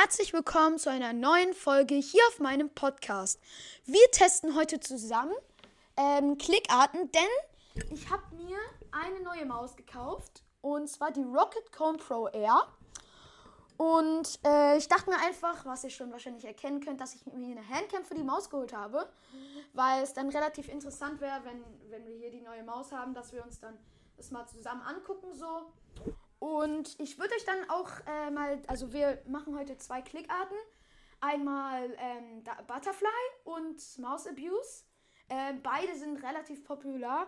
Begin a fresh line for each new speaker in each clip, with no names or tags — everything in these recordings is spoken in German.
herzlich willkommen zu einer neuen Folge hier auf meinem Podcast. Wir testen heute zusammen ähm, Klickarten, denn ich habe mir eine neue Maus gekauft und zwar die Rocket Cone Pro Air. Und äh, ich dachte mir einfach, was ihr schon wahrscheinlich erkennen könnt, dass ich mir eine Handcam für die Maus geholt habe, weil es dann relativ interessant wäre, wenn, wenn wir hier die neue Maus haben, dass wir uns dann das mal zusammen angucken so. Und ich würde euch dann auch äh, mal, also wir machen heute zwei Klickarten. Einmal ähm, Butterfly und Mouse Abuse. Äh, beide sind relativ populär.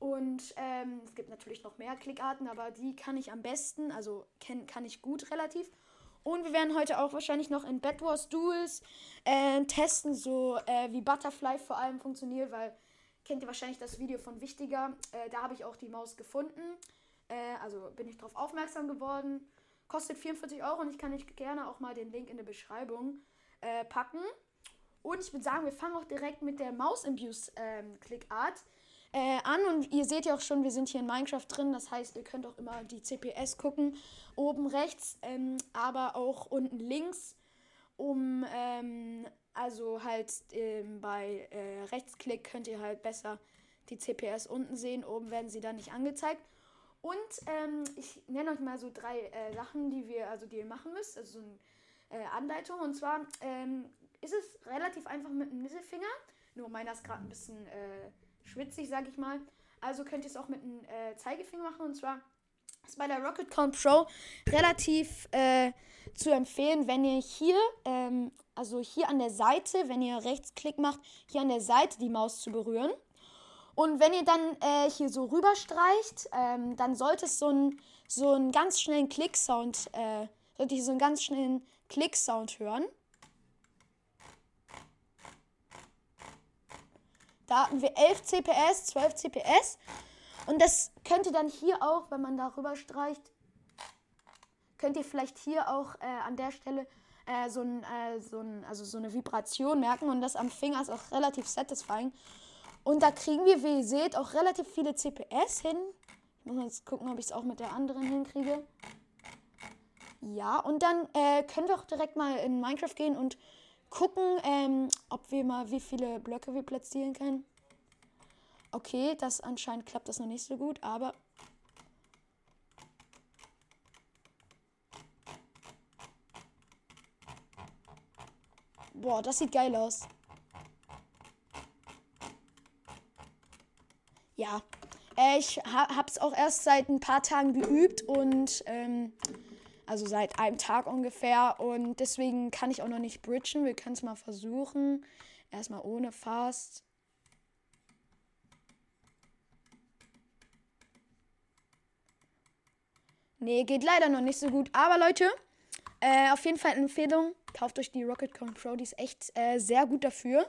Und ähm, es gibt natürlich noch mehr Klickarten, aber die kann ich am besten, also kenn, kann ich gut relativ. Und wir werden heute auch wahrscheinlich noch in Bed Wars Duels äh, testen, so äh, wie Butterfly vor allem funktioniert, weil kennt ihr wahrscheinlich das Video von Wichtiger. Äh, da habe ich auch die Maus gefunden. Äh, also bin ich darauf aufmerksam geworden. Kostet 44 Euro und ich kann euch gerne auch mal den Link in der Beschreibung äh, packen. Und ich würde sagen, wir fangen auch direkt mit der Maus Abuse ähm, äh, an. Und ihr seht ja auch schon, wir sind hier in Minecraft drin. Das heißt, ihr könnt auch immer die CPS gucken. Oben rechts, ähm, aber auch unten links. Um, ähm, also halt ähm, bei äh, Rechtsklick könnt ihr halt besser die CPS unten sehen. Oben werden sie dann nicht angezeigt. Und ähm, ich nenne euch mal so drei äh, Sachen, die wir, also die ihr machen müsst. Also so eine äh, Anleitung. Und zwar ähm, ist es relativ einfach mit dem Mittelfinger. Nur meiner ist gerade ein bisschen äh, schwitzig, sag ich mal. Also könnt ihr es auch mit dem äh, Zeigefinger machen. Und zwar ist bei der Rocket Count Pro relativ äh, zu empfehlen, wenn ihr hier, ähm, also hier an der Seite, wenn ihr Rechtsklick macht, hier an der Seite die Maus zu berühren. Und wenn ihr dann äh, hier so rüberstreicht, ähm, dann sollte es so einen so einen ganz schnellen Klicksound, äh, sollte ich so einen ganz schnellen Klicksound hören. Da hatten wir 11 CPS, 12 CPS. Und das könnt ihr dann hier auch, wenn man da rüberstreicht, könnt ihr vielleicht hier auch äh, an der Stelle äh, so, ein, äh, so, ein, also so eine Vibration merken. Und das am Finger ist auch relativ satisfying. Und da kriegen wir, wie ihr seht, auch relativ viele CPS hin. Ich muss jetzt gucken, ob ich es auch mit der anderen hinkriege. Ja, und dann äh, können wir auch direkt mal in Minecraft gehen und gucken, ähm, ob wir mal, wie viele Blöcke wir platzieren können. Okay, das anscheinend klappt das noch nicht so gut, aber Boah, das sieht geil aus. Ja, äh, ich habe es auch erst seit ein paar Tagen geübt und ähm, also seit einem Tag ungefähr und deswegen kann ich auch noch nicht bridgen. Wir können es mal versuchen. Erstmal ohne Fast. Nee, geht leider noch nicht so gut. Aber Leute, äh, auf jeden Fall eine Empfehlung. Kauft euch die Rocket Con Pro, die ist echt äh, sehr gut dafür.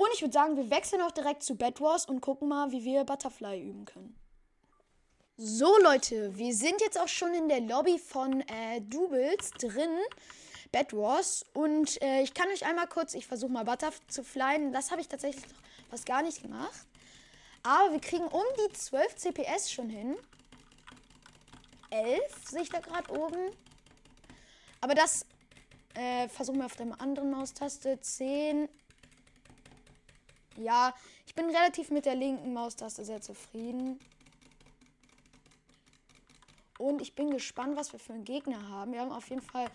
Und ich würde sagen, wir wechseln auch direkt zu Bed Wars und gucken mal, wie wir Butterfly üben können. So Leute, wir sind jetzt auch schon in der Lobby von äh, Doubles drin. Bed Wars. Und äh, ich kann euch einmal kurz, ich versuche mal Butterfly zu flyen. Das habe ich tatsächlich noch fast gar nicht gemacht. Aber wir kriegen um die 12 CPS schon hin. 11 sehe ich da gerade oben. Aber das äh, versuchen wir auf der anderen Maustaste. 10, ja, ich bin relativ mit der linken Maustaste sehr zufrieden. Und ich bin gespannt, was wir für einen Gegner haben. Wir haben auf jeden Fall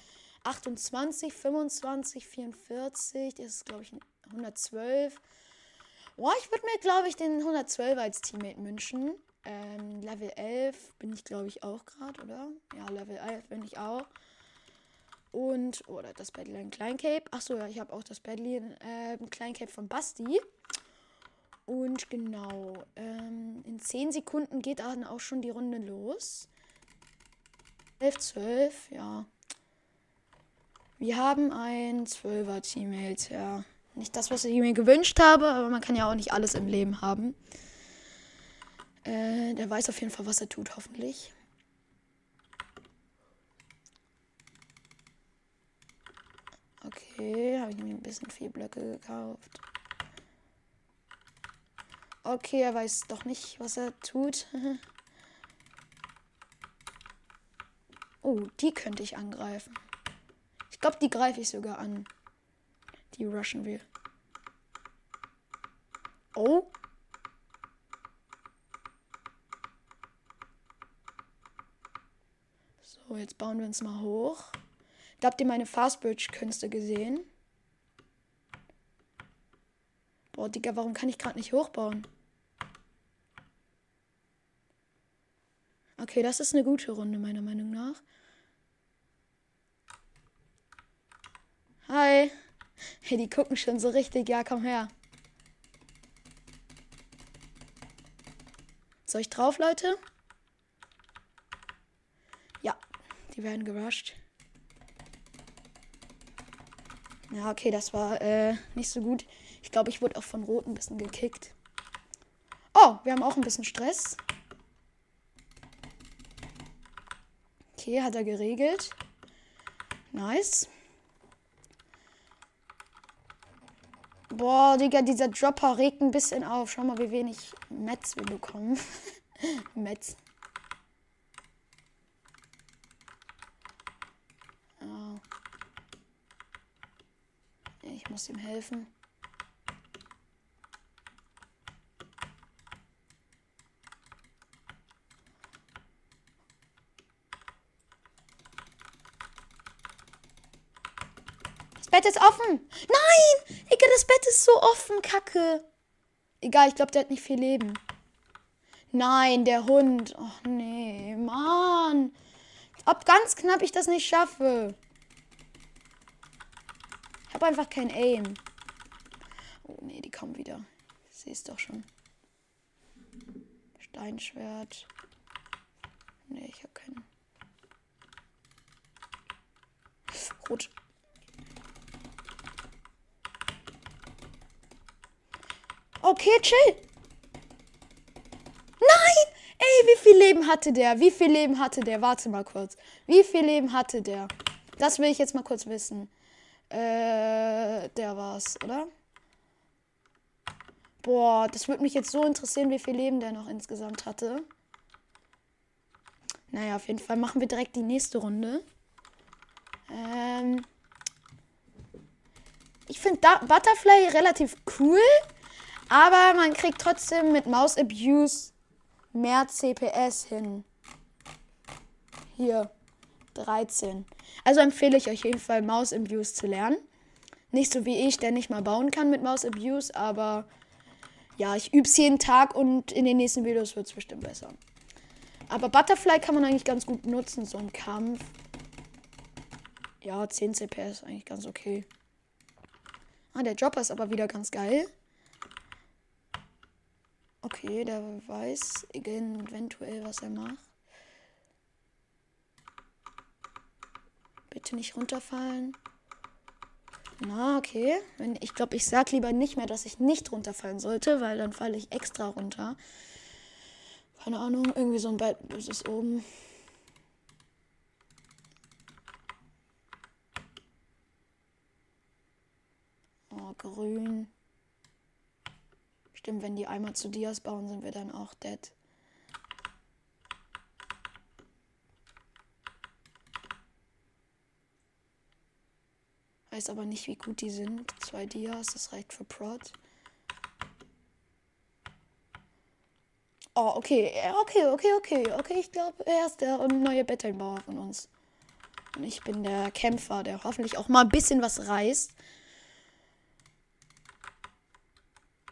28, 25, 44. Das ist, glaube ich, 112. Boah, ich würde mir, glaube ich, den 112 als Teammate wünschen. Ähm, Level 11 bin ich, glaube ich, auch gerade, oder? Ja, Level 11 bin ich auch. Und, oder das Badly Kleincape. Achso, ja, ich habe auch das Badly äh, Kleincape von Basti. Und genau, ähm, in 10 Sekunden geht dann auch schon die Runde los. 11, 12, ja. Wir haben ein 12er Teammate, ja. Nicht das, was ich mir gewünscht habe, aber man kann ja auch nicht alles im Leben haben. Äh, der weiß auf jeden Fall, was er tut, hoffentlich. Okay, habe ich mir ein bisschen viel Blöcke gekauft. Okay, er weiß doch nicht, was er tut. oh, die könnte ich angreifen. Ich glaube, die greife ich sogar an. Die rushen wir. Oh. So, jetzt bauen wir uns mal hoch. Habt ihr meine Fastbridge-Künste gesehen? Boah, Digga, warum kann ich gerade nicht hochbauen? Okay, das ist eine gute Runde, meiner Meinung nach. Hi. Hey, die gucken schon so richtig. Ja, komm her. Soll ich drauf, Leute? Ja, die werden gerusht. Ja, okay, das war äh, nicht so gut. Ich glaube, ich wurde auch von Rot ein bisschen gekickt. Oh, wir haben auch ein bisschen Stress. Okay, hat er geregelt. Nice. Boah, Digga, dieser Dropper regt ein bisschen auf. Schau mal, wie wenig Metz wir bekommen. Metz. Oh. Ich muss ihm helfen. Bett ist offen. Nein! Digga, das Bett ist so offen, Kacke. Egal, ich glaube, der hat nicht viel Leben. Nein, der Hund. Ach nee, Mann. Ob ganz knapp ich das nicht schaffe. Ich habe einfach kein Aim. Oh nee, die kommen wieder. Ich sehe es doch schon. Steinschwert. Nee, ich habe keinen. Rot. Okay, chill. Nein! Ey, wie viel Leben hatte der? Wie viel Leben hatte der? Warte mal kurz. Wie viel Leben hatte der? Das will ich jetzt mal kurz wissen. Äh, der war's, oder? Boah, das würde mich jetzt so interessieren, wie viel Leben der noch insgesamt hatte. Naja, auf jeden Fall machen wir direkt die nächste Runde. Ähm, ich finde Butterfly relativ cool. Aber man kriegt trotzdem mit Mouse Abuse mehr CPS hin. Hier, 13. Also empfehle ich euch auf jeden Fall Mouse Abuse zu lernen. Nicht so wie ich, der nicht mal bauen kann mit Mouse Abuse, aber ja, ich übe es jeden Tag und in den nächsten Videos wird es bestimmt besser. Aber Butterfly kann man eigentlich ganz gut nutzen, so im Kampf. Ja, 10 CPS eigentlich ganz okay. Ah, der Dropper ist aber wieder ganz geil. Okay, der weiß eventuell, was er macht. Bitte nicht runterfallen. Na, okay. Ich glaube, ich sag lieber nicht mehr, dass ich nicht runterfallen sollte, weil dann falle ich extra runter. Keine Ahnung, irgendwie so ein Bett ist oben. Oh, grün. Stimmt, wenn die einmal zu Dias bauen, sind wir dann auch dead. Weiß aber nicht, wie gut die sind. Zwei Dias, das reicht für Prod. Oh, okay. Okay, okay, okay. Okay, ich glaube, er ist der neue Bettelbauer von uns. Und ich bin der Kämpfer, der hoffentlich auch mal ein bisschen was reißt.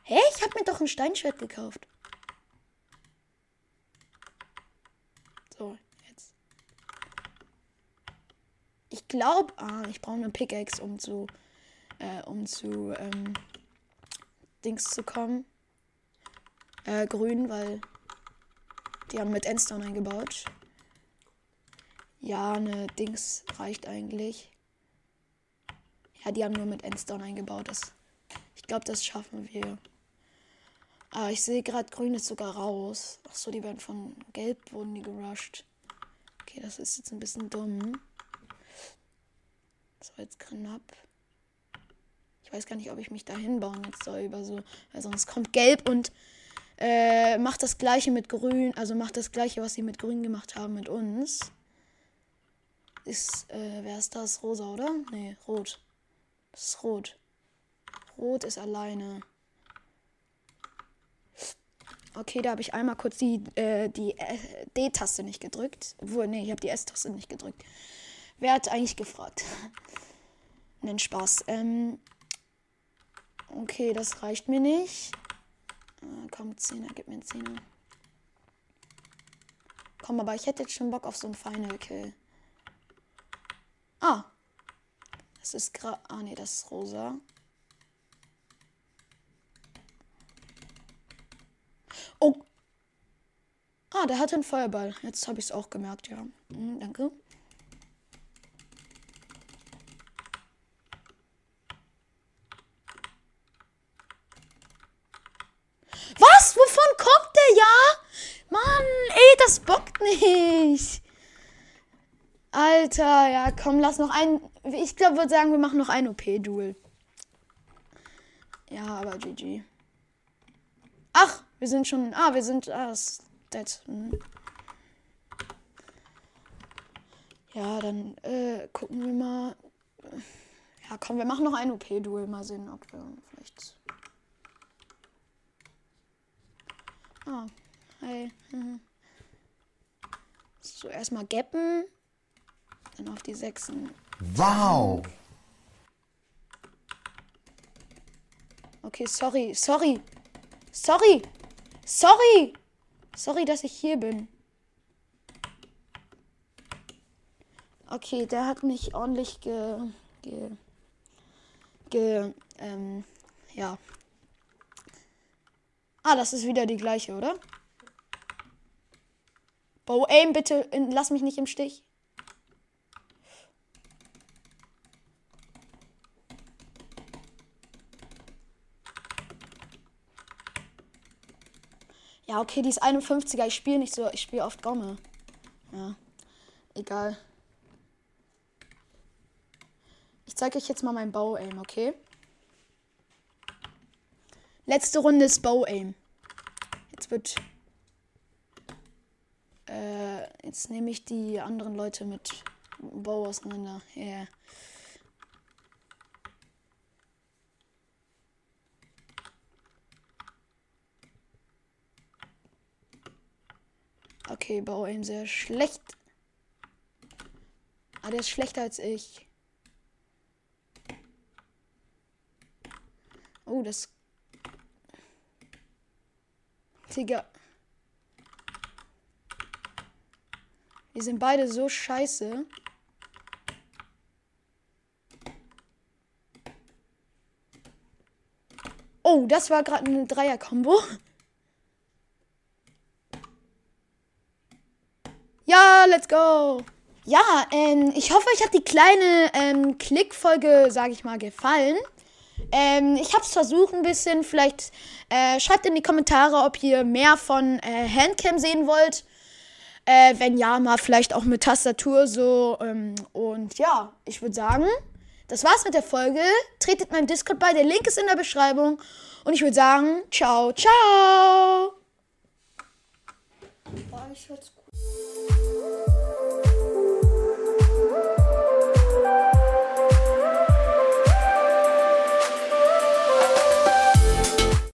Hä? Ich habe mir doch ein Steinschwert gekauft. So, jetzt. Ich glaube, ah, ich brauche eine Pickaxe, um zu, äh, um zu, ähm, Dings zu kommen. Äh, grün, weil die haben mit Endstone eingebaut. Ja, eine Dings reicht eigentlich. Ja, die haben nur mit Endstone eingebaut. Das, ich glaube, das schaffen wir. Ah, ich sehe gerade, grün ist sogar raus. Ach so, die werden von gelb wurden die gerusht. Okay, das ist jetzt ein bisschen dumm. Das war jetzt knapp. Ich weiß gar nicht, ob ich mich da hinbauen jetzt soll über so. Weil sonst kommt gelb und äh, macht das gleiche mit grün. Also macht das gleiche, was sie mit grün gemacht haben mit uns. Ist, äh, wer ist das? Rosa, oder? Nee, rot. Das ist rot. Rot ist alleine. Okay, da habe ich einmal kurz die, äh, die äh, D-Taste nicht gedrückt. Obwohl, nee, ich habe die S-Taste nicht gedrückt. Wer hat eigentlich gefragt? Nenn Spaß. Ähm, okay, das reicht mir nicht. Äh, komm, Zehner, gib mir einen Zehner. Komm, aber ich hätte jetzt schon Bock auf so einen Final Kill. Ah. Das ist gerade. Ah, nee, das ist rosa. Oh. Ah, der hatte einen Feuerball. Jetzt habe ich es auch gemerkt, ja. Mhm, danke. Was? Wovon kommt der ja? Mann, ey, das bockt nicht. Alter, ja, komm, lass noch ein. Ich glaube, würde sagen, wir machen noch ein OP-Duel. Ja, aber GG. Ach, wir sind schon. Ah, wir sind. Ah, Hm. Ja, dann äh, gucken wir mal. Ja, komm, wir machen noch ein OP-Duel. Mal sehen, ob wir vielleicht. Ah, hi. Mhm. So, erstmal gappen. Dann auf die Sechsen.
Wow!
Okay, sorry, sorry. Sorry. Sorry. Sorry, dass ich hier bin. Okay, der hat mich ordentlich ge. ge. ge. ähm. ja. Ah, das ist wieder die gleiche, oder? Bow Aim, bitte lass mich nicht im Stich. Ja, okay, die ist 51er. Ich spiele nicht so. Ich spiele oft Gomme. Ja. Egal. Ich zeige euch jetzt mal mein Bow-Aim, okay? Letzte Runde ist Bow-Aim. Jetzt wird. Äh, jetzt nehme ich die anderen Leute mit Bow auseinander. Yeah. Okay, Bauaim sehr schlecht. Ah, der ist schlechter als ich. Oh, das. Digga. Wir sind beide so scheiße. Oh, das war gerade eine Dreier-Kombo. Ja, let's go. Ja, ähm, ich hoffe, euch hat die kleine ähm, Klickfolge, sage ich mal, gefallen. Ähm, ich habe es versucht ein bisschen. Vielleicht äh, schreibt in die Kommentare, ob ihr mehr von äh, Handcam sehen wollt. Äh, wenn ja, mal vielleicht auch mit Tastatur so. Ähm, und ja, ich würde sagen, das war's mit der Folge. Tretet meinem Discord bei, der Link ist in der Beschreibung. Und ich würde sagen, ciao, ciao. Boah, ich hör's gut. Música